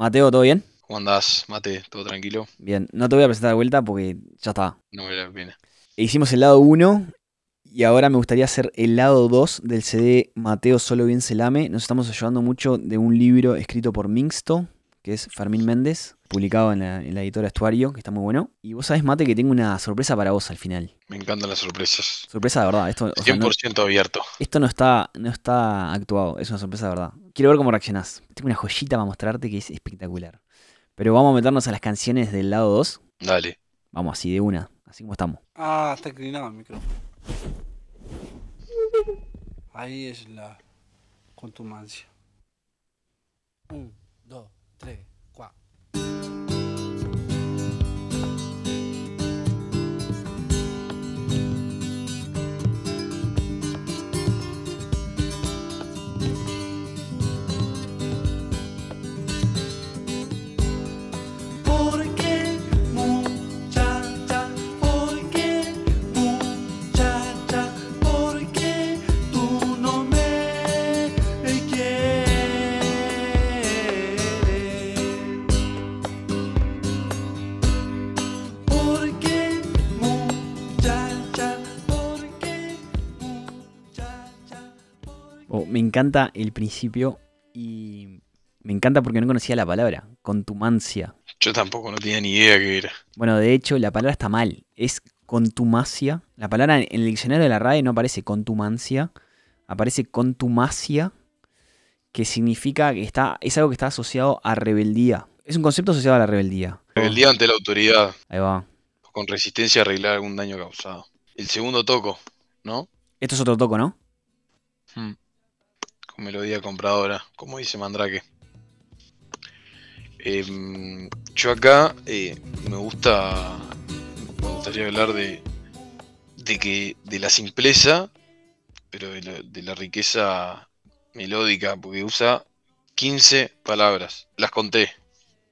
Mateo, ¿todo bien? ¿Cómo andás, Mate? ¿Todo tranquilo? Bien, no te voy a presentar de vuelta porque ya está. No me la viene. Hicimos el lado 1 y ahora me gustaría hacer el lado 2 del CD Mateo Solo Bien Selame. Nos estamos ayudando mucho de un libro escrito por Mixto, que es Fermín Méndez, publicado en la, en la editora Estuario, que está muy bueno. Y vos sabés, Mate, que tengo una sorpresa para vos al final. Me encantan las sorpresas. Sorpresa de verdad. Esto, o sea, no- 100% abierto. esto no está, no está actuado, es una sorpresa de verdad. Quiero ver cómo reaccionás. Tengo una joyita para mostrarte que es espectacular. Pero vamos a meternos a las canciones del lado 2. Dale. Vamos así de una, así como estamos. Ah, está inclinado el micrófono. Ahí es la contumacia. Un, dos, tres, encanta el principio y me encanta porque no conocía la palabra, contumacia. Yo tampoco no tenía ni idea qué era. Bueno, de hecho, la palabra está mal, es contumacia. La palabra en el diccionario de la RAE no aparece contumancia, aparece contumacia, que significa que está, es algo que está asociado a rebeldía. Es un concepto asociado a la rebeldía. Rebeldía ante la autoridad, Ahí va. con resistencia a arreglar algún daño causado. El segundo toco, ¿no? Esto es otro toco, ¿no? Hmm. Melodía compradora, como dice Mandrake. Em, yo acá eh, me gusta. Me gustaría hablar de. de que. de la simpleza, pero de la, de la riqueza melódica, porque usa 15 palabras. Las conté.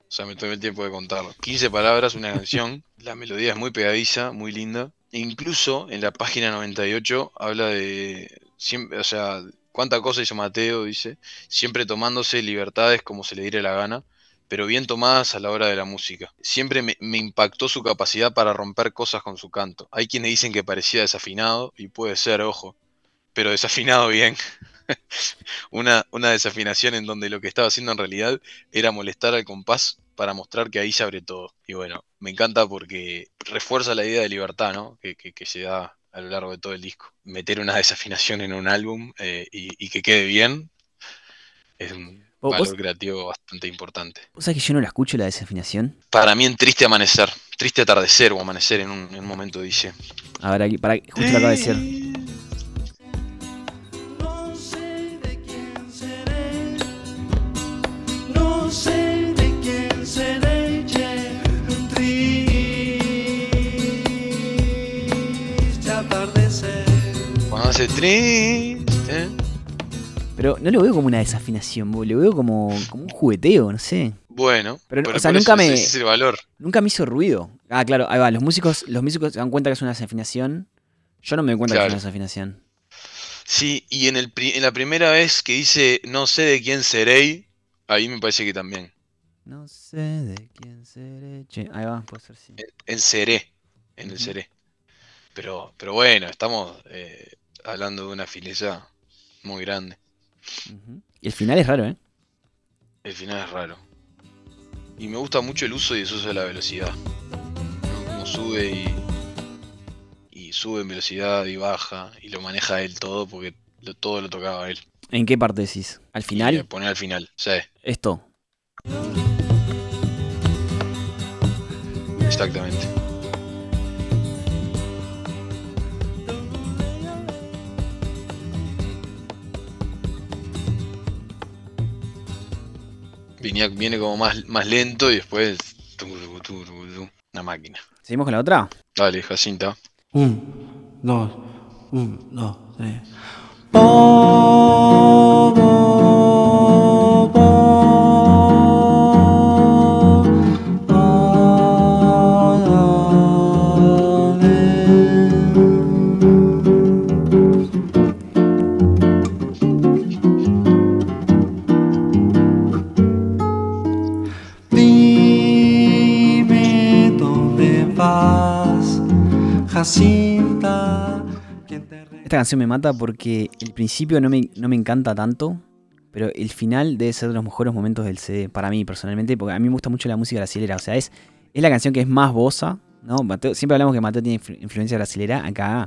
O sea, me tomé el tiempo de contarlo. 15 palabras, una canción. La melodía es muy pegadiza, muy linda. E incluso en la página 98 habla de. Siempre, o sea, cuánta cosa hizo Mateo, dice. Siempre tomándose libertades como se le diera la gana, pero bien tomadas a la hora de la música. Siempre me, impactó su capacidad para romper cosas con su canto. Hay quienes dicen que parecía desafinado, y puede ser, ojo, pero desafinado bien. una, una desafinación en donde lo que estaba haciendo en realidad era molestar al compás para mostrar que ahí se abre todo. Y bueno, me encanta porque refuerza la idea de libertad, ¿no? Que, que- que se da a lo largo de todo el disco. Meter una desafinación en un álbum eh, y, y que quede bien es un ¿Vos- valor vos- creativo bastante importante. ¿Vos sabés que yo no la escucho la desafinación? Para mí en Triste Amanecer, Triste Atardecer o Amanecer en un, en un momento dice. A ver, aquí, para, justo lo acabo de decir. Hace triste. Pero no lo veo como una desafinación, bo, lo veo como, como un jugueteo, no sé. Bueno, Pero, pero o sea, nunca me- ese es el valor. Nunca me hizo ruido. Ah, claro, ahí va. Los músicos, los músicos se dan cuenta que es una desafinación. Yo no me doy cuenta que es una desafinación. Sí, y en, el, en la primera vez que dice no sé de quién seré, ahí me parece que también. No sé de quién seré. Che, ahí va, puede ser sí. En, en seré, en el seré. Pero, pero bueno, estamos eh, hablando de una fileza muy grande. Y el final es raro, ¿eh? El final es raro. Y me gusta mucho el uso y desuso de la velocidad. Como sube y, y sube en velocidad y baja y lo maneja él todo porque lo- todo lo tocaba él. ¿En qué parte decís? ¿Al final? le pone al final, sí, Esto. exactamente. Venía- viene como más, más lento y después. Una máquina. ¿Seguimos con la otra? Dale, Jacinta. Un, dos, un, dos, tres. Esta canción me mata porque el principio no me, no me encanta tanto, pero el final debe ser de los mejores momentos del CD, para mí personalmente, porque a mí me gusta mucho la música brasilera. O sea, es, es la canción que es más bosa, ¿no? Mateo- siempre hablamos que Mateo tiene influ- influencia brasilera, acá,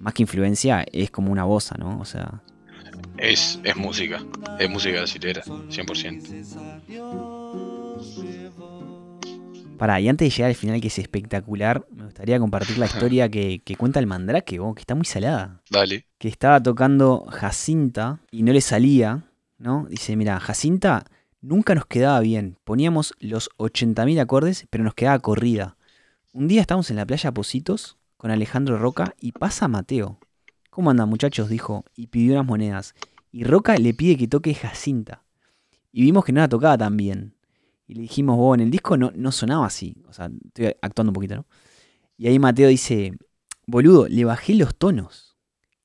más que influencia, es como una bosa, ¿no? O sea, Es, es música, es música brasilera, 100%. Para, y antes de llegar al final, que es espectacular, me gustaría compartir la historia que, que cuenta el Mandrake, vos, que está muy salada. Dale. que estaba tocando Jacinta y no le salía, ¿no? Dice, mira, Jacinta nunca nos quedaba bien. Poníamos los 80.000 acordes, pero nos quedaba corrida. Un día estábamos en la playa Positos con Alejandro Roca y pasa Mateo. ¿Cómo andan muchachos? Dijo y pidió unas monedas. Y Roca le pide que toque Jacinta. Y vimos que no la tocaba tan bien. Y le dijimos, vos, en el disco no, no sonaba así. O sea, estoy actuando un poquito, ¿no? Y ahí Mateo dice, boludo, le bajé los tonos.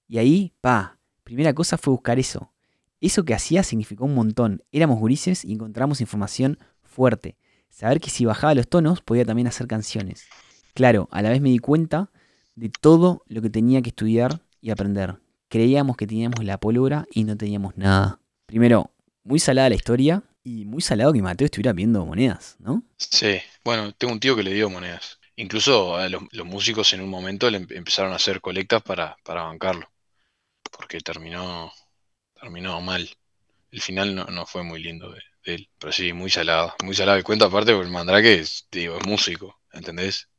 Y ahí, pa, primera cosa fue buscar eso. Eso que hacía significó un montón. Éramos gurises y encontramos información fuerte. Saber que si bajaba los tonos podía también hacer canciones. Claro, a la vez me di cuenta de todo lo que tenía que estudiar y aprender. Creíamos que teníamos la pólvora y no teníamos nada. Primero, muy salada la historia y muy salado que Mateo estuviera viendo monedas, ¿no? Sí, bueno, tengo un tío que le dio monedas. Incluso a los, músicos en un momento le em- empezaron a hacer colectas para, para bancarlo, porque terminó, terminó mal. El final no, no fue muy lindo de, de él, pero sí, muy salado. Muy salado el cuento, aparte, porque el Mandrake es, digo, es músico, ¿entendés?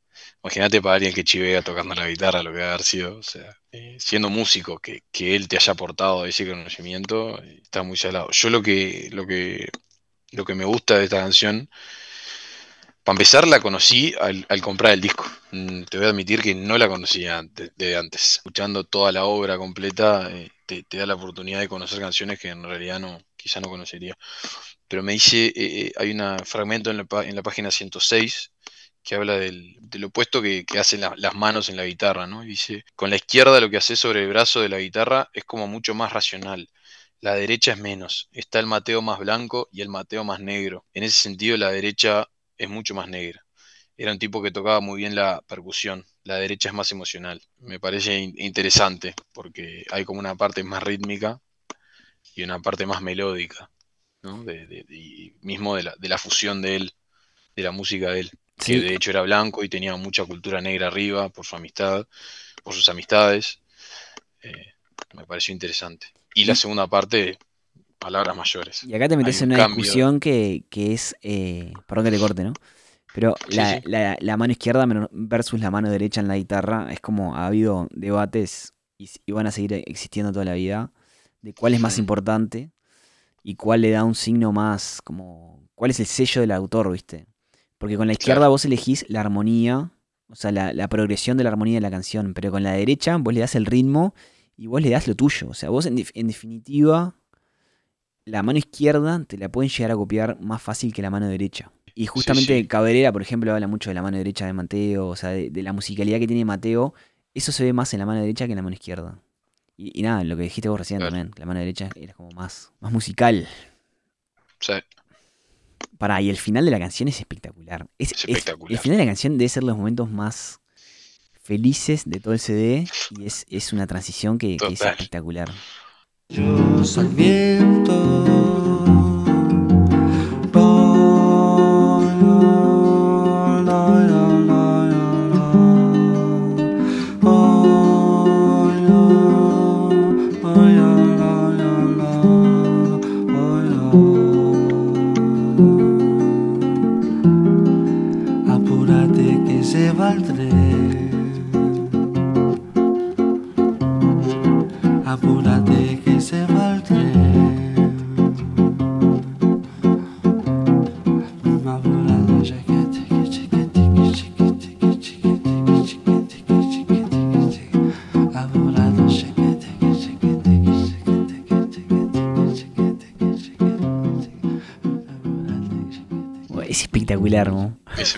Imagínate para alguien que chivea tocando la guitarra lo que debe haber sido, o sea, eh, siendo músico, que, que él te haya aportado ese conocimiento, eh, está muy salado. Yo lo que, lo que, lo que me gusta de esta canción para empezar, la conocí al, comprar el disco. Mm, Te voy a admitir que no la conocía de, de antes. Escuchando toda la obra completa, eh, te, da la oportunidad de conocer canciones que en realidad no, quizá no conocería. Pero me dice, eh, eh, hay un fragmento en la, página 106 que habla del, del opuesto que, que hacen la- las manos en la guitarra, ¿no? Dice, con la izquierda lo que haces sobre el brazo de la guitarra es como mucho más racional. La derecha es menos. Está el Mateo más blanco y el Mateo más negro. En ese sentido, la derecha es mucho más negra. Era un tipo que tocaba muy bien la percusión. La derecha es más emocional. Me parece in- interesante porque hay como una parte más rítmica y una parte más melódica, ¿no? De, de- mismo de la, de la fusión de él, de la música de él, que Sí. de hecho era blanco y tenía mucha cultura negra arriba por su amistad, por sus amistades. Eh, me pareció interesante. Y la segunda parte, palabras mayores. Y acá te metes en un una cambio. discusión que, que es. eh, perdón que te corte, ¿no? Pero Sí, la, sí. la- la mano izquierda versus la mano derecha en la guitarra es como ha habido debates y, van a seguir existiendo toda la vida de cuál es más importante y cuál le da un signo más como. cuál es el sello del autor, ¿viste? Porque con la izquierda Claro. vos elegís la armonía, o sea, la, la progresión de la armonía de la canción, pero con la derecha vos le das el ritmo y vos le das lo tuyo. O sea, vos en, def- en definitiva la mano izquierda te la pueden llegar a copiar más fácil que la mano derecha. Y justamente sí. Cabrera, por ejemplo, habla mucho de la mano derecha de Mateo, o sea, de, de la musicalidad que tiene Mateo. Eso se ve más en la mano derecha que en la mano izquierda. Y, y nada, lo que dijiste vos recién Claro. también, que la mano derecha era como más, más musical. Sea, Pará, y el final de la canción es espectacular. Es, Es es- espectacular. el final de la canción debe ser los momentos más felices de todo el CD y es, es una transición que, que es espectacular. Yo soy viento. Es.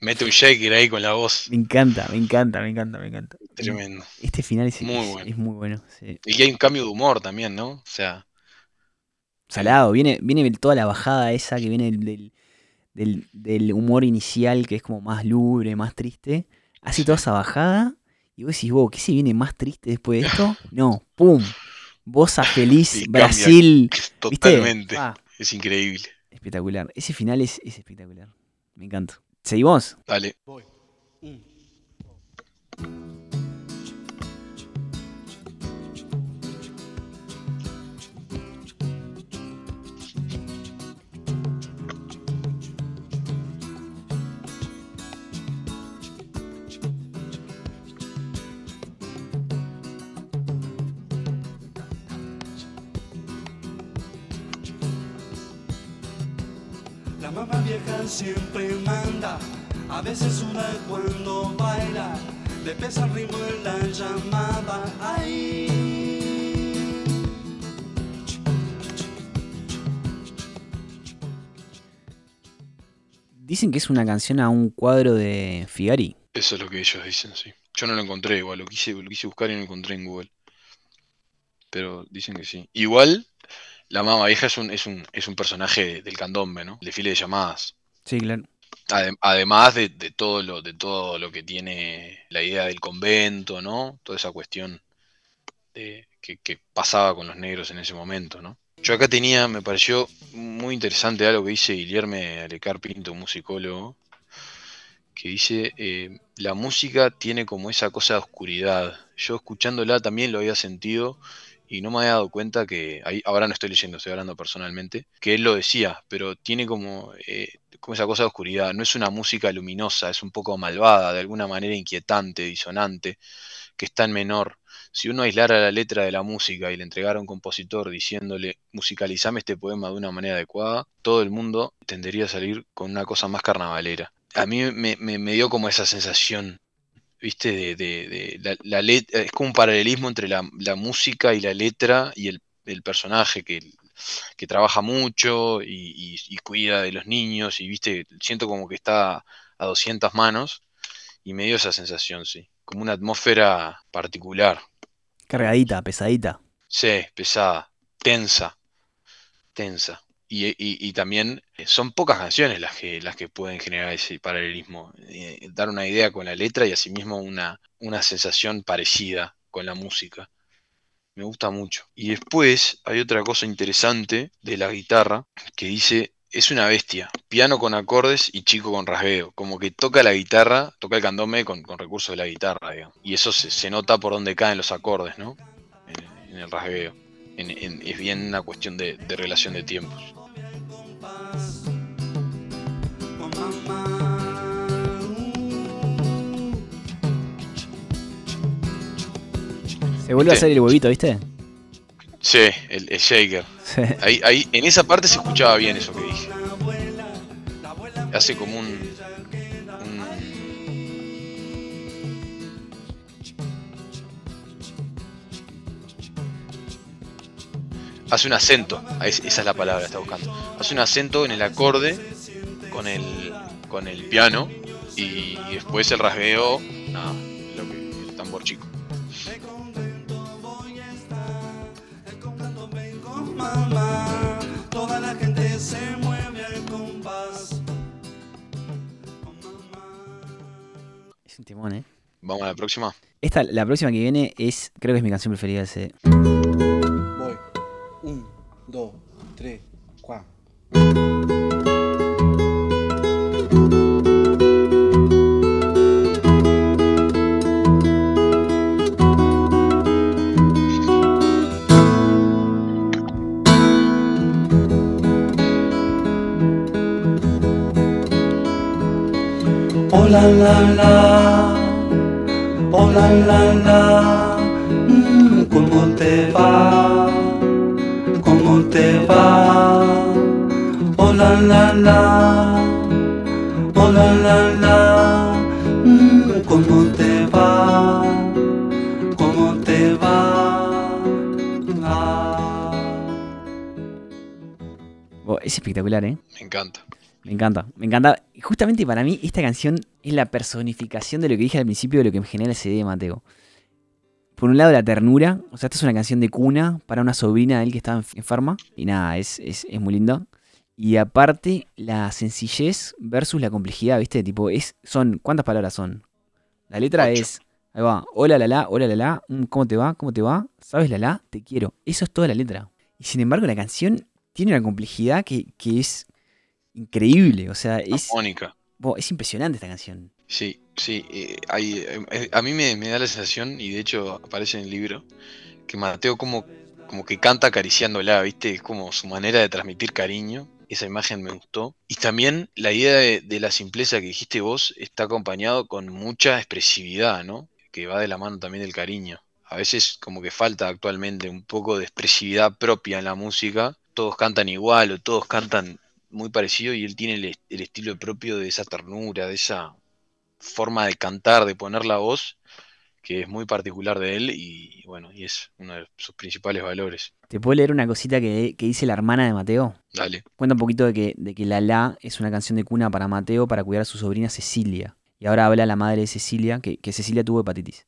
Mete un shaker ahí con la voz. Me encanta, me encanta, me encanta, me encanta. Tremendo. Este final es Muy es- bueno. es muy bueno. sí. Y que hay un cambio de humor también, ¿no? O sea, Salado, viene, viene toda la bajada esa que viene del, del, del- del humor inicial, que es como más lúgubre, más triste, hace toda esa bajada y vos decís, vos, ¿qué se viene más triste después de esto? No, ¡pum! Bosa feliz, Y Brasil. ¿viste? Totalmente. Ah, Es increíble. Espectacular. Ese final es, es espectacular. Me encanta. ¿Seguimos? Dale. Voy. Un. Siempre manda, a veces suda cuando baila, le pesa el ritmo en la llamada. Ay. Dicen que es una canción a un cuadro de Figari. Eso es lo que ellos dicen, sí. Yo no lo encontré igual, lo quise, lo quise buscar y no lo encontré en Google. Pero dicen que sí. Igual, la mamá vieja es un, es un, es un personaje del candombe, ¿no? El desfile de llamadas. Sí, claro. Adem- Además de, de todo lo, de todo lo que tiene la idea del convento, ¿no? Toda esa cuestión de, que, pasaba con los negros en ese momento, ¿no? Yo acá tenía, me pareció muy interesante algo que dice Guillermo Alecar Pinto, musicólogo, que dice, eh, la música tiene como esa cosa de oscuridad. Yo escuchándola también lo había sentido y no me había dado cuenta que, ahí, ahora no estoy leyendo, estoy hablando personalmente, que él lo decía, pero tiene como, eh, como esa cosa de oscuridad. No es una música luminosa, es un poco malvada, de alguna manera inquietante, disonante, que está en menor. Si uno aislara la letra de la música y le entregara a un compositor diciéndole musicalizame este poema de una manera adecuada, todo el mundo tendería a salir con una cosa más carnavalera. A mí me, dio como esa sensación, ¿viste? De, la, la let- es como un paralelismo entre la, música y la letra y el personaje que, que trabaja mucho y, y- y cuida de los niños y, ¿viste? Siento como que está a 200 manos y me dio esa sensación, sí. Como una atmósfera particular. Cargadita, pesadita. Sí, pesada, tensa, tensa. Y, y- y también eh, son pocas canciones las que, las que pueden generar ese paralelismo, eh, dar una idea con la letra y asimismo una, una sensación parecida con la música. Me gusta mucho. Y después hay otra cosa interesante de la guitarra que dice, es una bestia, piano con acordes y chico con rasgueo, como que toca la guitarra, toca el candombe con, con recursos de la guitarra, digamos. Y eso se, se nota por donde caen los acordes, ¿no? En, el rasgueo. Es bien una cuestión de, de relación de tiempos. Se vuelve a hacer el huevito, ¿viste? Sí, el, el shaker. Sí. Ahí, ahí, en esa parte se escuchaba bien eso que dije. Hace como un, un- Hace un acento, es- esa es la palabra que está buscando. Hace un acento en el acorde con el, con el piano y después el rasgueo, nada, que, el tambor chico. Mamá. Toda la gente se mueve al compás. Con mamá. Es un timón, ¿eh? Vamos a la próxima. Esta, la próxima que viene es, creo que es mi canción preferida de ese. Voy. Un, dos, tres, cuatro. La la la, oh la la la, mm, ¿cómo te va? ¿Cómo te va? Oh la la la, oh la la la, mm, ¿cómo te va? ¿Cómo te va? Ah. Oh, es espectacular, ¿eh? Me encanta. Me encanta, me encanta. Justamente para mí esta canción es la personificación de lo que dije al principio de lo que me genera ese de Mateo. Por un lado la ternura, o sea, esta es una canción de cuna para una sobrina de él que estaba enf- enferma. Y nada, es, es, es muy linda. Y aparte la sencillez versus la complejidad, ¿viste? Tipo, es, son, ¿cuántas palabras son? La letra Ocho. es, ahí va, hola la la, hola la la, ¿cómo te va? ¿Cómo te va? ¿Sabes la la? Te quiero. Eso es toda la letra. Y sin embargo la canción tiene una complejidad que, que es increíble. O sea, es, Mónica. Bo, es impresionante esta canción. Sí, sí. eh, eh, a mí me, me da la sensación, y de hecho aparece en el libro, que Mateo como, como que canta acariciándola, ¿viste? Es como su manera de transmitir cariño. Esa imagen me gustó. Y también la idea de, de la simpleza que dijiste vos está acompañado con mucha expresividad, ¿no? Que va de la mano también del cariño. A veces como que falta actualmente un poco de expresividad propia en la música. Todos cantan igual o todos cantan muy parecido y él tiene el, est- el estilo propio de esa ternura, de esa forma de cantar, de poner la voz, que es muy particular de él y bueno, y es uno de sus principales valores. ¿Te puedo leer una cosita que, que dice la hermana de Mateo? Dale. Cuenta un poquito de que, de que La La es una canción de cuna para Mateo para cuidar a su sobrina Cecilia. Y ahora habla la madre de Cecilia, que, que Cecilia tuvo hepatitis.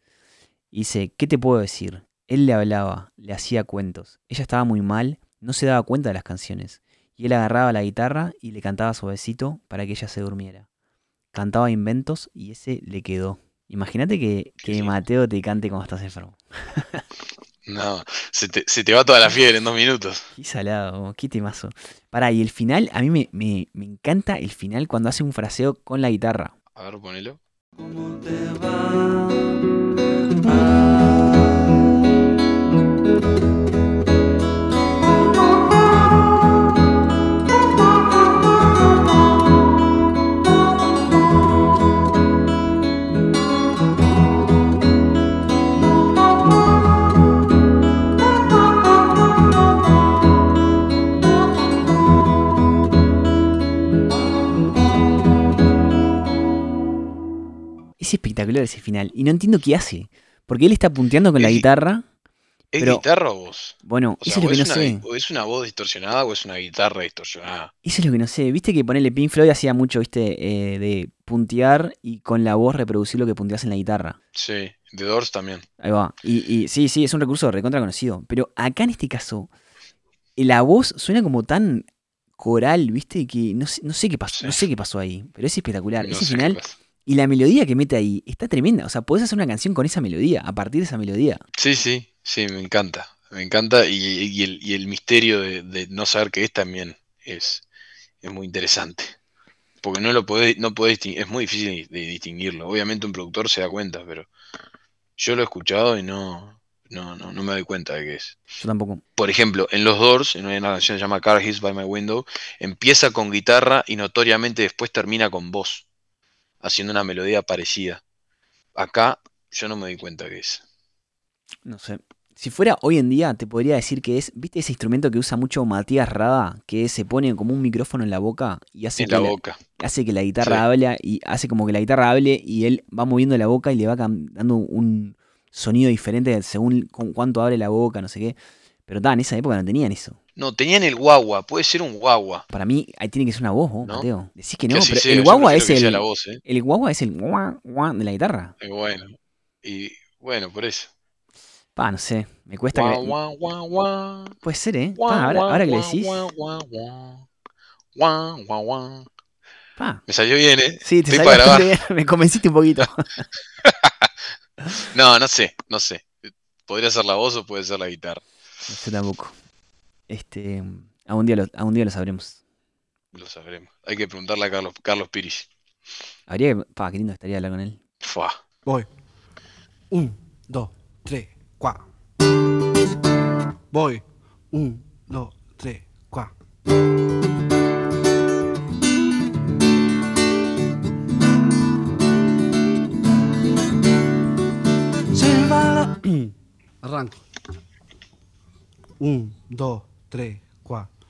Y dice, ¿qué te puedo decir? Él le hablaba, le hacía cuentos. Ella estaba muy mal, no se daba cuenta de las canciones. Y él agarraba la guitarra y le cantaba suavecito para que ella se durmiera. Cantaba inventos y ese le quedó. Imagínate que, que. Mateo te cante cuando estás enfermo. No, se te, se te va toda la fiebre en dos minutos. Qué salado, qué temazo. Pará, y el final, a mí me, me- me encanta el final cuando hace un fraseo con la guitarra. A ver, ponelo. ¿Cómo te va? Es espectacular ese final. Y no entiendo qué hace. Porque él está punteando con la guitarra. ¿Es Pero- guitarra o voz? Bueno, O sea, eso es lo que no una, sé. o es una voz distorsionada o es una guitarra distorsionada. Eso es lo que no sé. Viste que ponerle Pink Floyd hacía mucho, viste, eh, de puntear y con la voz reproducir lo que punteas en la guitarra. Sí, The Doors también. Ahí va. Y, y sí, sí, es un recurso recontra conocido. Pero acá en este caso, eh, la voz suena como tan coral, viste, que no sé, no sé qué pasó, Sí. no sé qué pasó ahí. Pero es espectacular. No Ese final. Y la melodía que mete ahí está tremenda. O sea, podés hacer una canción con esa melodía, a partir de esa melodía. Sí, sí, sí, me encanta. Me encanta y, y el, y el misterio de, de no saber qué es también es, es muy interesante. Porque no lo podés, no podés es muy difícil de distinguirlo. Obviamente un productor se da cuenta, pero yo lo he escuchado y no, no, no, no me doy cuenta de qué es. Yo tampoco. Por ejemplo, en Los Doors, en una canción que se llama Car Hits by My Window, empieza con guitarra y notoriamente después termina con voz, haciendo una melodía parecida. Acá yo no me doy cuenta qué es. No sé. Si fuera hoy en día, te podría decir que es, ¿viste ese instrumento que usa mucho Matías Rada? Que se pone como un micrófono en la boca y hace, En que, la la, boca. hace que la guitarra Sí. hable y hace como que la guitarra hable y él va moviendo la boca y le va dando un sonido diferente según con cuánto abre la boca, no sé qué. Pero ta, en esa época no tenían eso. No, tenían el guagua, puede ser un guagua. Para mí, ahí tiene que ser una voz, ¿No? Mateo. Decís que no, pero sea, el guagua es el. voz, ¿eh? El guagua es el guá, guá de la guitarra. Eh, Bueno, y bueno, por eso. Pa, no sé. Me cuesta Guau, que. guau. Puede ser, ¿eh? Pa, ahora, ahora que le decís. Pa. Me salió bien, ¿eh? Sí, te Estoy salió bien. Me convenciste un poquito. No, no sé, no sé. Podría ser la voz o puede ser la guitarra. Yo tampoco. Este. Algún día lo, algún día lo sabremos. Lo sabremos. Hay que preguntarle a Carlos, Carlos Piris. Habría que. Pa, qué lindo estaría hablar con él. Fua. Voy. Un, dos, tres, cuatro. Voy. Un, dos, tres, cuatro. Se va la... Arranco. Un, dos, tres, cuatro.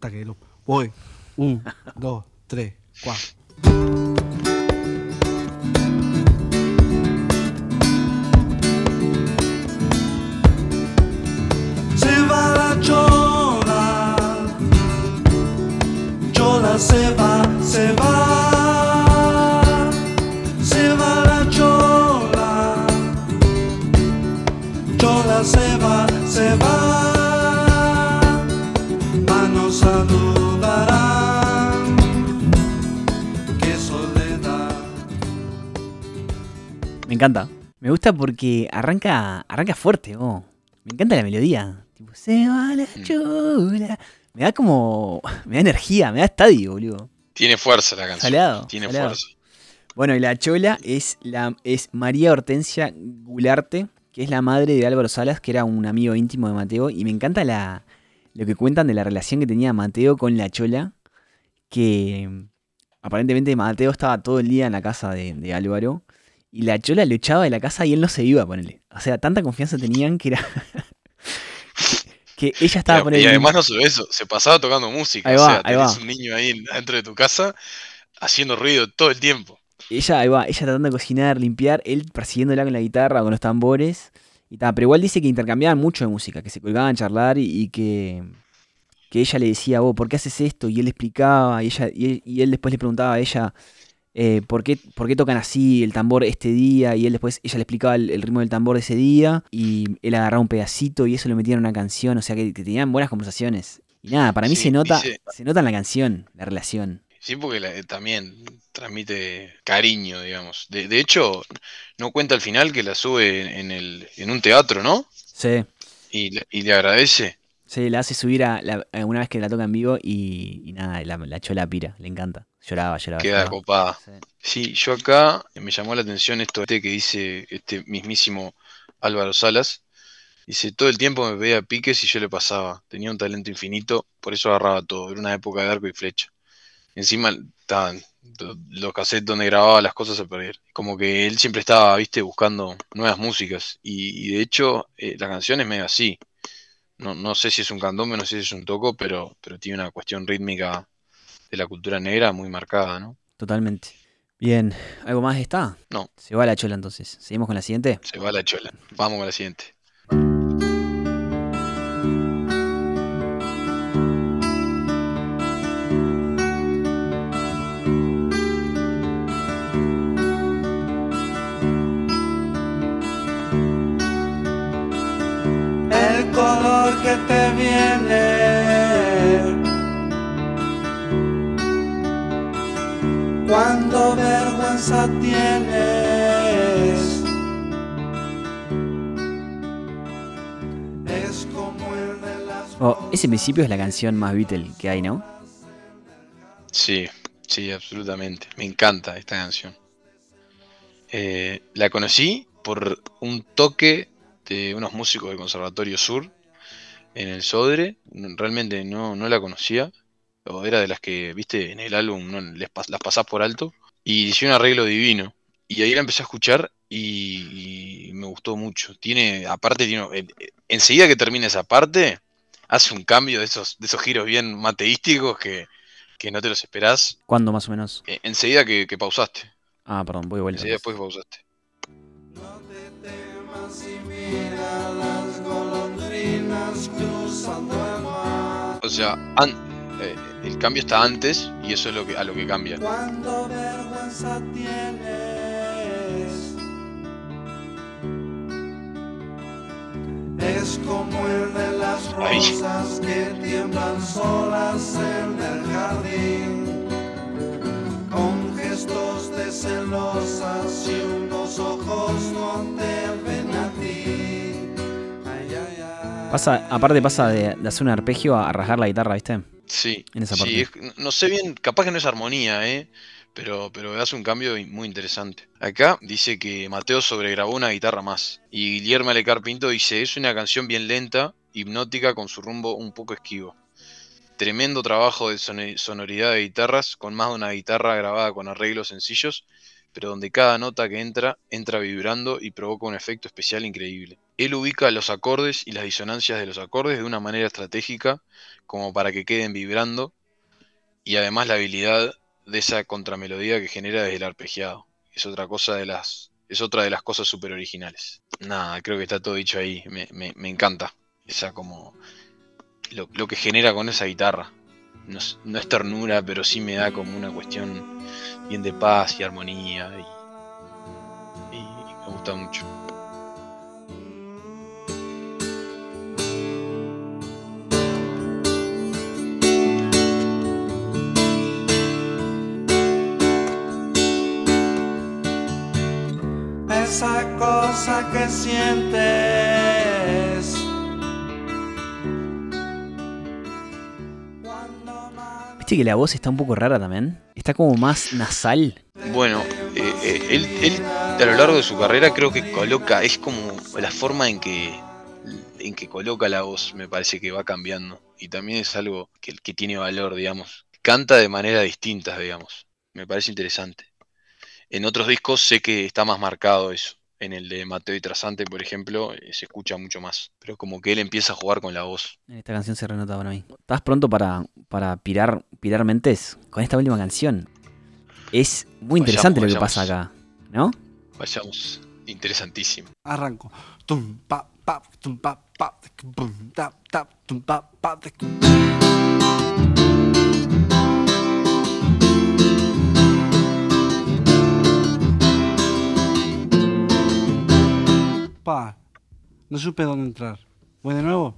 Taquelo. Voy. Un, dos, tres, cuatro. Encanta. Me gusta porque arranca, arranca fuerte, oh. Me encanta la melodía. Tipo, se va la Mm. chola. Me da como. Me da energía, me da estadio, boludo. Tiene fuerza la canción. Saleado. Tiene fuerza. Bueno, y la chola es, la, es María Hortensia Gularte, que es la madre de Álvaro Salas, que era un amigo íntimo de Mateo. Y me encanta la, lo que cuentan de la relación que tenía Mateo con la chola, que mm, aparentemente Mateo estaba todo el día en la casa de, de Álvaro. Y la chola lo echaba de la casa y él no se iba, ponele. O sea, tanta confianza tenían que era. que, que ella estaba Y, ponele, y además no solo eso, se pasaba tocando música. Ahí o va, sea, ahí tenés va. un niño ahí dentro de tu casa haciendo ruido todo el tiempo. Ella, ahí va, ella tratando de cocinar, limpiar, él persiguiéndola con la guitarra con los tambores. Y tal, pero igual dice que intercambiaban mucho de música, que se colgaban a charlar y, y que, que ella le decía, vos, ¿por qué haces esto? Y él le explicaba, y, ella, y, él, y él después le preguntaba a ella, eh, ¿por, qué, ¿por qué tocan así el tambor este día? Y él después, ella le explicaba el, el ritmo del tambor de ese día, y él agarraba un pedacito y eso lo metía en una canción, o sea que, que tenían buenas conversaciones. Y nada, para mí Sí, se nota, dice- se nota en la canción, la relación. Sí, porque la- eh, también transmite cariño, digamos. De, de hecho, no cuenta al final que la sube en, el, en un teatro, ¿no? Sí. Y, y le agradece. Sí, la hace subir a la- una vez que la toca en vivo y, y nada, la, la chola pira, le encanta. Lloraba, lloraba. Queda lloraba. copada. Sí. Sí, yo acá me llamó la atención esto este que dice este mismísimo Álvaro Salas. Dice, todo el tiempo me pedía piques y yo le pasaba. Tenía un talento infinito, por eso agarraba todo. Era una época de arco y flecha. Encima estaban lo- los cassettes donde grababa las cosas a perder. Como que él siempre estaba, viste, buscando nuevas músicas. Y, y de hecho, eh, la canción es medio así. No, no sé si es un candombe, no sé si es un toco, pero, pero tiene una cuestión rítmica de la cultura negra muy marcada, ¿no? Totalmente. Bien, ¿algo más está? No. Se va la chola entonces. ¿Seguimos con la siguiente? Se va la chola. Vamos con la siguiente. Ese principio es la canción más Beatle que hay, ¿no? Sí, sí, absolutamente. Me encanta esta canción. Eh, la conocí por un toque de unos músicos del Conservatorio Sur en el Sodre. Realmente no, no la conocía. O era de las que, viste, en el álbum las pasás por alto. Y hice un arreglo divino. Y ahí la empecé a escuchar y, y me gustó mucho. Tiene, aparte, tiene, eh, eh, enseguida que termina esa parte, hace un cambio de esos, de esos giros bien mateísticos que, que no te los esperás. ¿Cuándo más o menos? eh, enseguida que, que pausaste. Ah, perdón, voy vuelta. Enseguida después que pausaste. No te temas y mira las golondrinas cruzando el mar. O sea, an- eh, el cambio está antes y eso es lo que, a lo que cambia. Cuando vergüenza tienes, es como el de las rosas que tiemblan solas en el jardín, con gestos de celosas y unos ojos no te ven a ti. Ay, ay, ay. Pasa, aparte pasa de, de hacer un arpegio a, rasgar la guitarra, ¿viste? Sí, En esa sí, parte. es- no sé bien, capaz que no es armonía, ¿eh? Pero, pero hace un cambio muy interesante. Acá dice que Mateo sobregrabó una guitarra más. Y Guillermo Alecar Pinto dice, es una canción bien lenta, hipnótica, con su rumbo un poco esquivo. Tremendo trabajo de sonoridad de guitarras, con más de una guitarra grabada con arreglos sencillos, pero donde cada nota que entra, entra vibrando y provoca un efecto especial increíble. Él ubica los acordes y las disonancias de los acordes de una manera estratégica, como para que queden vibrando, y además la habilidad de esa contramelodía que genera desde el arpegiado. Es otra cosa de las. Es otra de las cosas súper originales. Nada, creo que está todo dicho ahí. Me, me- me encanta. Esa como. Lo, lo que genera con esa guitarra. No, no es ternura, pero sí me da como una cuestión bien de paz y armonía. Y, y me gusta mucho. Esa cosa que sientes. ¿Viste que la voz está un poco rara también? Está como más nasal. Bueno, eh, eh, él, él a lo largo de su carrera creo que coloca, es como la forma en que, en que coloca la voz, me parece que va cambiando. Y también es algo que, que tiene valor, digamos. Canta de manera distinta, digamos. Me parece interesante. En otros discos sé que está más marcado eso. En el de Mateo y Trasante, por ejemplo, eh, se escucha mucho más. Pero como que él empieza a jugar con la voz. En esta canción se renota para mí. ¿Estás pronto para, para pirar, pirar mentes con esta última canción? Es muy interesante lo que vayamos. pasa acá, ¿no? Vayamos. Interesantísimo. arranco. Tum pa pa tum pa pa tap tap tum pa pa. Pa, no supe dónde entrar. ¿Voy de nuevo?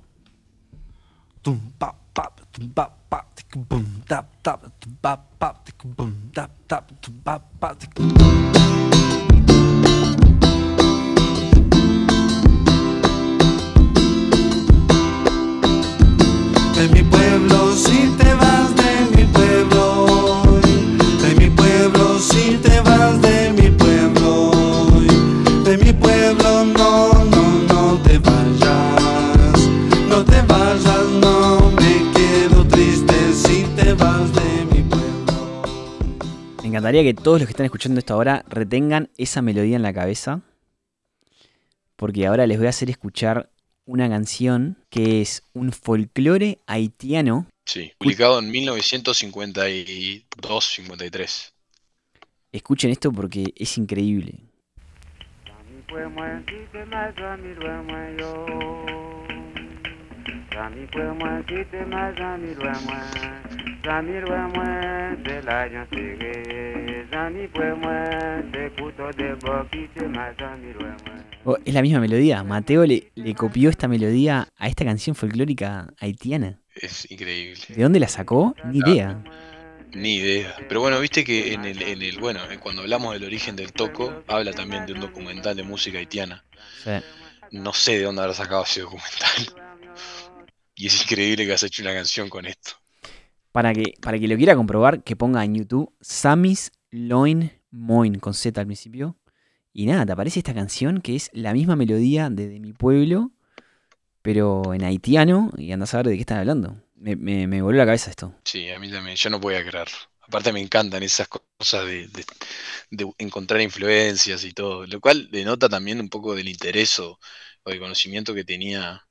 Tum pa pa tum pa pa tic, bum tap tap tum pa pa tic, bum tap tap tum pa pa tic. De encantaría que todos los que están escuchando esto ahora retengan esa melodía en la cabeza. Porque ahora les voy a hacer escuchar una canción que es un folclore haitiano. Sí. Publicado en 1952-53. Escuchen esto porque es increíble. Zami lwe mwen se la jan sere Zami pwe mwen se kuto de bo kite ma zami lwe mwen Oh, es la misma melodía. Mateo le, le copió esta melodía a esta canción folclórica haitiana. Es increíble. ¿De dónde la sacó? Ni idea. Ni idea. Pero bueno, viste que en el, en el, bueno, eh, cuando hablamos del origen del toco, habla también de un documental de música haitiana. Sí. No sé de dónde habrá sacado ese documental. Y es increíble que has hecho una canción con esto. Para que, para que lo quiera comprobar, que ponga en YouTube Samis Loin Moin con Z al principio. Y nada, te aparece esta canción que es la misma melodía de, de mi pueblo, pero en haitiano. Y andás a ver de qué están hablando. Me, me, me voló la cabeza esto. Sí, a mí también, yo no podía creerlo. Aparte me encantan esas cosas de, de- encontrar influencias y todo, lo cual denota también un poco del interés o, o conocimiento que tenía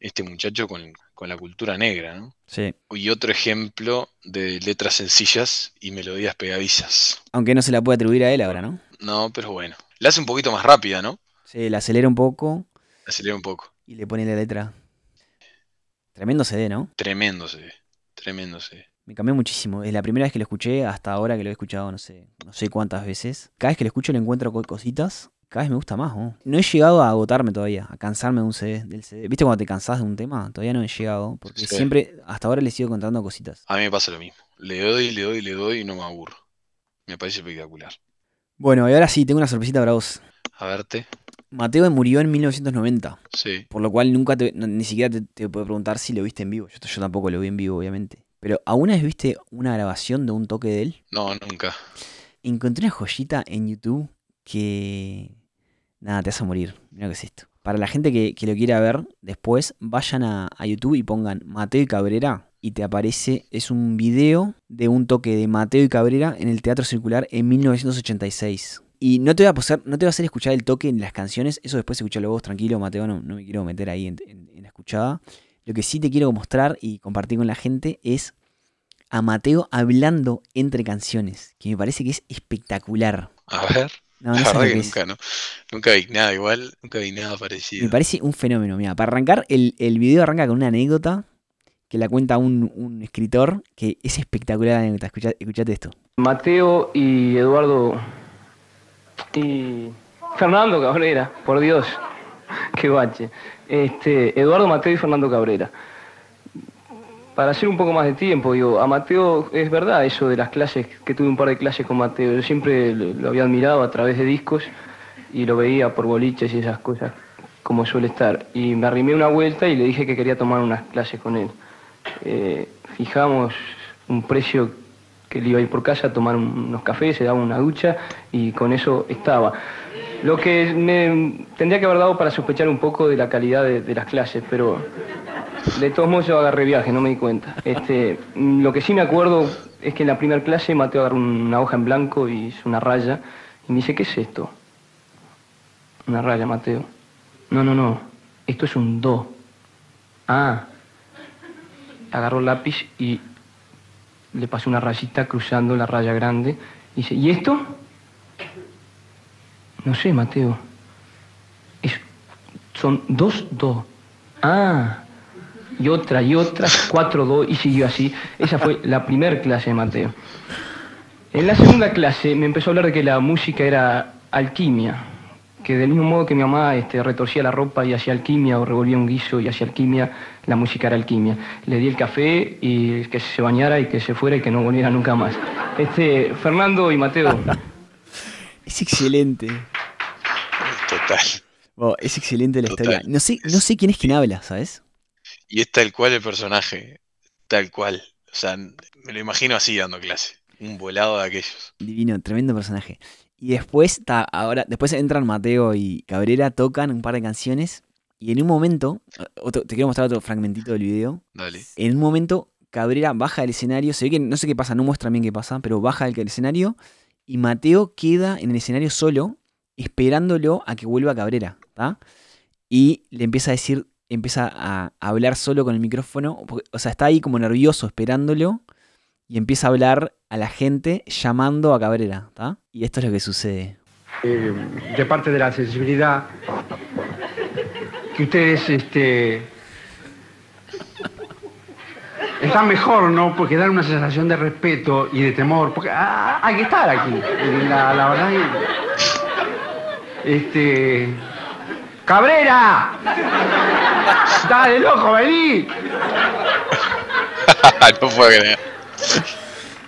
este muchacho con, con la cultura negra, ¿no? Sí. Y otro ejemplo de letras sencillas y melodías pegadizas. Aunque no se la puede atribuir a él ahora, ¿no? No, pero bueno. La hace un poquito más rápida, ¿no? Se la acelera un poco Acelera un poco. y le pone la letra. Tremendo CD, ¿no? Tremendo ve. Tremendo ve. Me cambió muchísimo. Desde la primera vez que lo escuché hasta ahora que lo he escuchado, no sé, no sé cuántas veces. Cada vez que lo escucho le encuentro co- cositas. Cada vez me gusta más, ¿no? No he llegado a agotarme todavía, a cansarme de un CD, del CD. ¿Viste cuando te cansás de un tema? Todavía no he llegado, porque Sí. siempre, hasta ahora le sigo encontrando cositas. A mí me pasa lo mismo. Le doy, le doy, le doy y no me aburro. Me parece espectacular. Bueno, y ahora sí, tengo una sorpresita para vos. A verte. Mateo murió en 1990, Sí. por lo cual nunca te, ni siquiera te, te puedo preguntar si lo viste en vivo. Yo, yo tampoco lo vi en vivo, obviamente. Pero, ¿alguna vez viste una grabación de un toque de él? No, nunca. Encontré una joyita en YouTube que. Nada, te hace morir. Mira qué es esto. Para la gente que, que lo quiera ver después, vayan a, a YouTube y pongan Mateo y Cabrera. Y te aparece. Es un video de un toque de Mateo y Cabrera en el Teatro Circular en 1986. Y no te voy a, no te va a hacer escuchar el toque en las canciones. Eso después escuchalo vos, tranquilo, Mateo. No, no me quiero meter ahí en, en- en la escuchada. Lo que sí te quiero mostrar y compartir con la gente es a Mateo hablando entre canciones. Que me parece que es espectacular. A ver. No, la verdad que nunca, no. Nunca vi nada igual. Nunca vi nada parecido. Me parece un fenómeno. Mira, para arrancar, el, el video arranca con una anécdota que la cuenta un, un escritor que es espectacular la anécdota. Escucha- escuchate esto. Mateo y Eduardo y Fernando Cabrera, por Dios, qué bache. Este, Eduardo Mateo y Fernando Cabrera. Para hacer un poco más de tiempo, digo, a Mateo es verdad eso de las clases, que tuve un par de clases con Mateo. Yo siempre lo, había admirado a través de discos y lo veía por boliches y esas cosas, como suele estar. Y me arrimé una vuelta y le dije que quería tomar unas clases con él. Eh, fijamos un precio que le iba a ir por casa a tomar un- unos cafés, se daba una ducha y con eso estaba. Lo que me tendría que haber dado para sospechar un poco de la calidad de las clases, pero de todos modos yo agarré viaje, no me di cuenta. Este, mm, lo que sí me acuerdo es que en la primera clase Mateo agarró una hoja en blanco y hizo una raya y me dice, ¿qué es esto? Una raya, Mateo. No, no, no, esto es un do. Ah. Agarró el lápiz y le pasó una rayita cruzando la raya grande. Y dice, ¿y esto? No sé, Mateo. Es- son dos do. Ah. Y otra, y otra, cuatro do, y siguió así. Esa fue la primera clase de Mateo. En la segunda clase me empezó a hablar de que la música era alquimia, que del mismo modo que mi mamá este, retorcía la ropa y hacía alquimia o revolvía un guiso y hacía alquimia, la música era alquimia. Le di el café y que se bañara y que se fuera y que no volviera nunca más. Este, Fernando y Mateo, Es excelente. Total. Wow, es excelente la Total. historia. No sé, no sé quién es quien habla, ¿sabes? Y es tal cual el personaje. Tal cual. O sea, me lo imagino así dando clase. Un volado de aquellos. Divino, tremendo personaje. Y después, ta, ahora, después entran Mateo y Cabrera, tocan un par de canciones. Y en un momento, otro- te quiero mostrar otro fragmentito del video. Dale. En un momento, Cabrera baja del escenario. Se ve que no sé qué pasa, no muestra bien qué pasa, pero baja del escenario. Y Mateo queda en el escenario solo, esperándolo a que vuelva Cabrera. ¿tá? Y le empieza a decir, empieza a hablar solo con el micrófono. O sea, está ahí como nervioso esperándolo. Y empieza a hablar a la gente llamando a Cabrera. ¿tá? Y esto es lo que sucede. eh, de parte de la sensibilidad que ustedes este, están mejor, ¿no? Porque dan una sensación de respeto y de temor. Porque ah, hay que estar aquí. La, verdad Este. ¡Cabrera! ¡Dale, loco, vení! no puedo creer.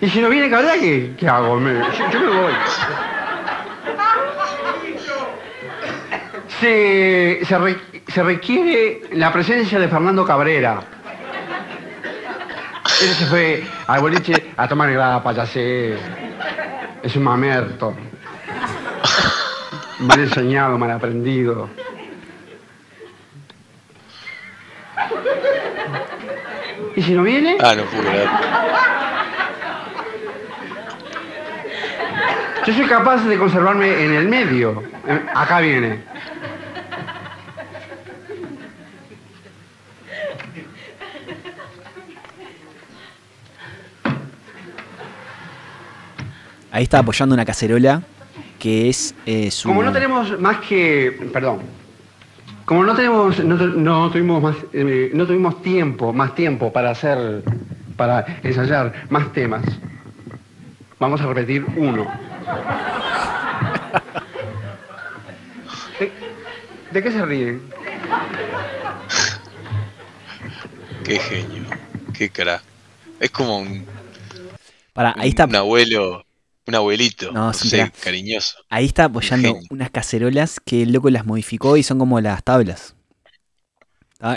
Y si no viene Cabrera, ¿qué, qué hago? Me- yo, yo me voy. Se, se, re- se requiere la presencia de Fernando Cabrera. Él se fue al boliche a tomar grada payasé. Es un mamerto. Mal enseñado, mal aprendido. ¿Y si no viene? Ah, no puedo creer. Yo soy capaz de conservarme en el medio. Eh, Acá viene. Ahí está apoyando una cacerola que es eh, su. Como no tenemos más que. Perdón. Como no tenemos. No, tu- no tuvimos más. eh, no tuvimos tiempo, más tiempo para hacer. para ensayar más temas. Vamos a repetir uno. ¿De, de qué se ríen? Qué genio. Qué cara. Es como un, Para, ahí está, un abuelo. Un abuelito. No, No, sé, cariñoso. ahí está apoyando unas cacerolas que el loco las modificó y son como las tablas.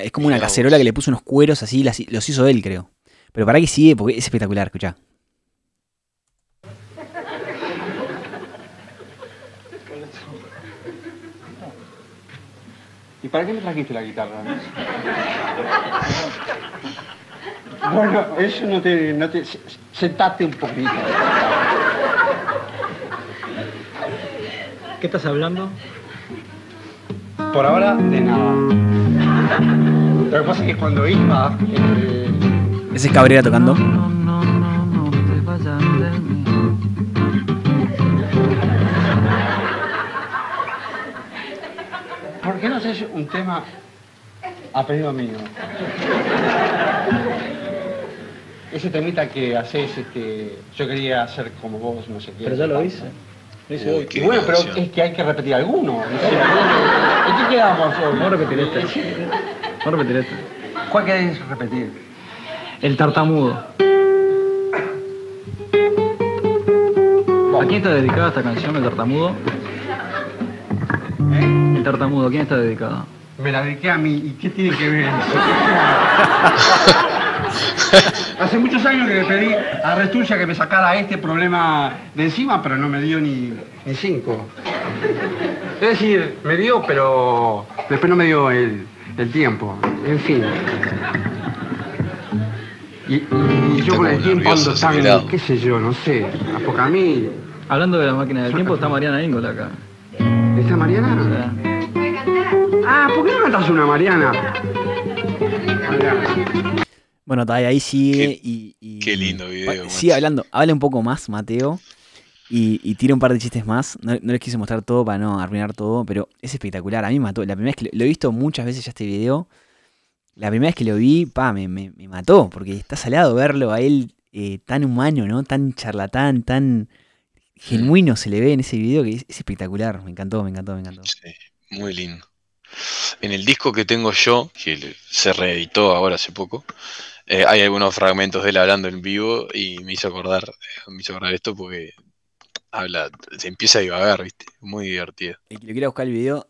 Es como una cacerola vos. que le puso unos cueros así, las- los hizo él, creo. Pero para que sigue, porque es espectacular, escuchá. ¿Y para qué me trajiste la guitarra? Bueno, eso no te, no te... Sentate un poquito. ¿Qué estás hablando? Por ahora, de nada. Lo que pasa es que cuando iba... eh, Ese es Cabrera tocando. No, no, no, no te vayas de mí. ¿Por qué no haces un tema a pedido mío? Ese temita que haces, este, yo quería hacer como vos, no sé qué. Pero ya lo hice. Uy, Y bueno, pero es que hay que repetir alguno. no. ¿En qué quedamos hoy? Vamos a repetir este. Vamos a repetir este. ¿Cuál querés repetir? El tartamudo. ¿A quién está dedicada esta canción, El tartamudo? ¿Eh? El tartamudo, ¿a quién está dedicado? Me la dediqué a mí. ¿Y qué tiene que ver? Hace muchos años que le pedí a Restuncia que me sacara este problema de encima, pero no me dio ni, ni cinco. Es decir, me dio, pero después no me dio el, el tiempo. En fin. Y, y- y yo con el tiempo ando tan, qué sé yo, no sé. A mí... Hablando de las máquinas del tiempo, está Mariana Íngola acá. ¿Está Mariana? Ah, ¿por qué no cantas una Mariana? Bueno, está, ahí sigue Qué- y, y- qué lindo video, macho. Sigue hablando, habla un poco más, Mateo, y, y tira un par de chistes más. No, no les quise mostrar todo para no arruinar todo, pero es espectacular. A mí me mató. La primera vez que lo, lo he visto muchas veces ya este video. La primera vez que lo vi, pa, me, me- me mató, porque está salado verlo a él eh, tan humano, ¿no? Tan charlatán, tan genuino se le ve en ese video que es, es espectacular. Me encantó, me encantó, me encantó. Sí, muy lindo. En el disco que tengo yo, que se reeditó ahora hace poco, eh, hay algunos fragmentos de él hablando en vivo y me hizo acordar, me acordar esto porque habla, se empieza a divagar, ¿viste? Muy divertido. El que lo quiera buscar el video,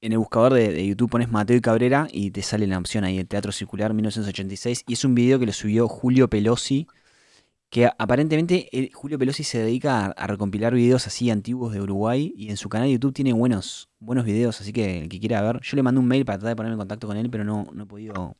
en el buscador de, de YouTube pones Mateo y Cabrera y te sale la opción ahí, el Teatro Circular 1986. Y es un video que lo subió Julio Pelosi, que aparentemente eh, Julio Pelosi se dedica a, a recompilar videos así antiguos de Uruguay y en su canal de YouTube tiene buenos, buenos videos, así que el que quiera ver, yo le mandé un mail para tratar de ponerme en contacto con él, pero no, no he podido,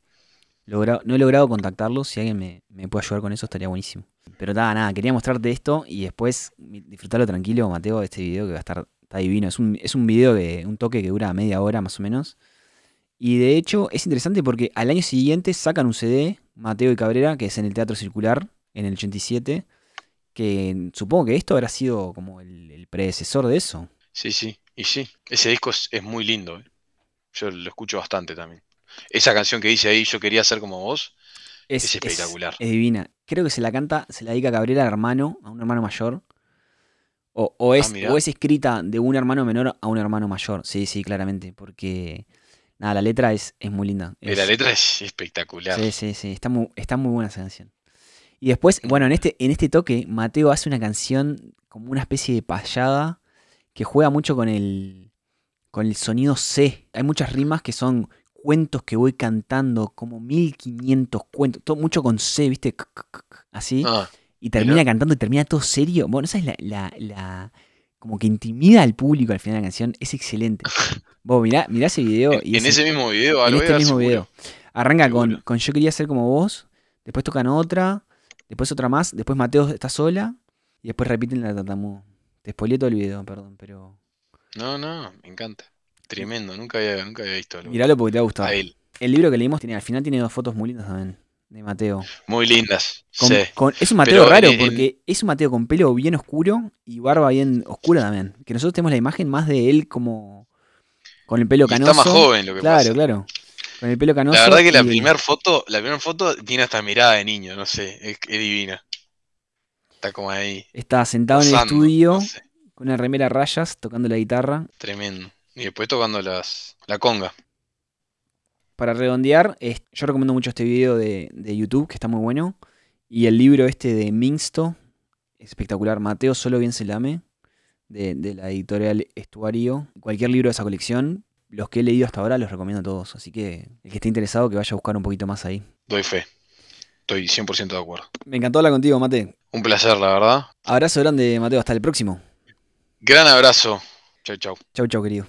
no he logrado contactarlo, si alguien me, puede ayudar con eso estaría buenísimo. Pero nada, nada, quería mostrarte esto y después disfrutarlo tranquilo, Mateo, de este video que va a estar divino. Es un, es un video de un toque que dura media hora más o menos. Y de hecho es interesante porque al año siguiente sacan un CD, Mateo y Cabrera, que es en el Teatro Circular, en el 87, que supongo que esto habrá sido como el, el predecesor de eso. Sí, sí, y sí, ese disco es, es muy lindo, ¿eh? Yo lo escucho bastante también. Esa canción que dice ahí, yo quería ser como vos, Es espectacular. Es, divina. Creo que se la canta, se la dedica Cabrera al hermano, a un hermano mayor. O, o es, Ah, mirá. o es escrita de un hermano menor a un hermano mayor. Sí, sí, claramente. Porque nada, la letra es, es muy linda. Eh, Es- la letra es espectacular. Sí, sí, sí. Está muy, está muy buena esa canción. Y después, bueno, en este, en este toque, Mateo hace una canción como una especie de payada que juega mucho con el, con el sonido C. Hay muchas rimas que son cuentos que voy cantando, como 1500 cuentos, todo mucho con C, ¿viste? Así. Ah, y termina cantando y termina todo serio. Bueno, ¿sabes? La, la, la- como que intimida al público al final de la canción. Es excelente. Vos mirá, mirá ese video. en, y en ese- ese mismo video, en este mismo seguro. video. Arranca con, Seguro. con Yo quería ser como vos, después tocan otra, después otra más, después Mateo está sola y después repiten la tatamu. Te spoileé todo el video, perdón, pero No, no, me encanta. Tremendo, nunca había, nunca había visto algo. miralo porque te va a gustar. A él. El libro que leímos tiene, al final tiene dos fotos muy lindas también, de Mateo. Muy lindas. Con- sí. con- es un Mateo Pero raro en- en- porque es un Mateo con pelo bien oscuro y barba bien oscura también. Que nosotros tenemos la imagen más de él como con el pelo Y canoso. está más joven lo que Claro, pasa. claro. Con el pelo canoso. La verdad que la primera foto, la primera foto tiene hasta mirada de niño, no sé, es, es divina. Está como ahí. Está sentado en el estudio no sé, con una remera a rayas tocando la guitarra. tremendo. Y después tocando las, la conga. Para redondear, yo recomiendo mucho este video de, de YouTube, que está muy bueno. Y el libro este de Minsto, espectacular. Mateo Solo Bien Se Lame, de, de la editorial Estuario. Cualquier libro de esa colección, los que he leído hasta ahora los recomiendo a todos. Así que el que esté interesado, que vaya a buscar un poquito más ahí. Doy fe. Estoy 100% de acuerdo. Me encantó hablar contigo, Mate. Un placer, la verdad. Abrazo grande, Mateo. Hasta el próximo. Gran abrazo. Chau, chau. Chau, chau, querido.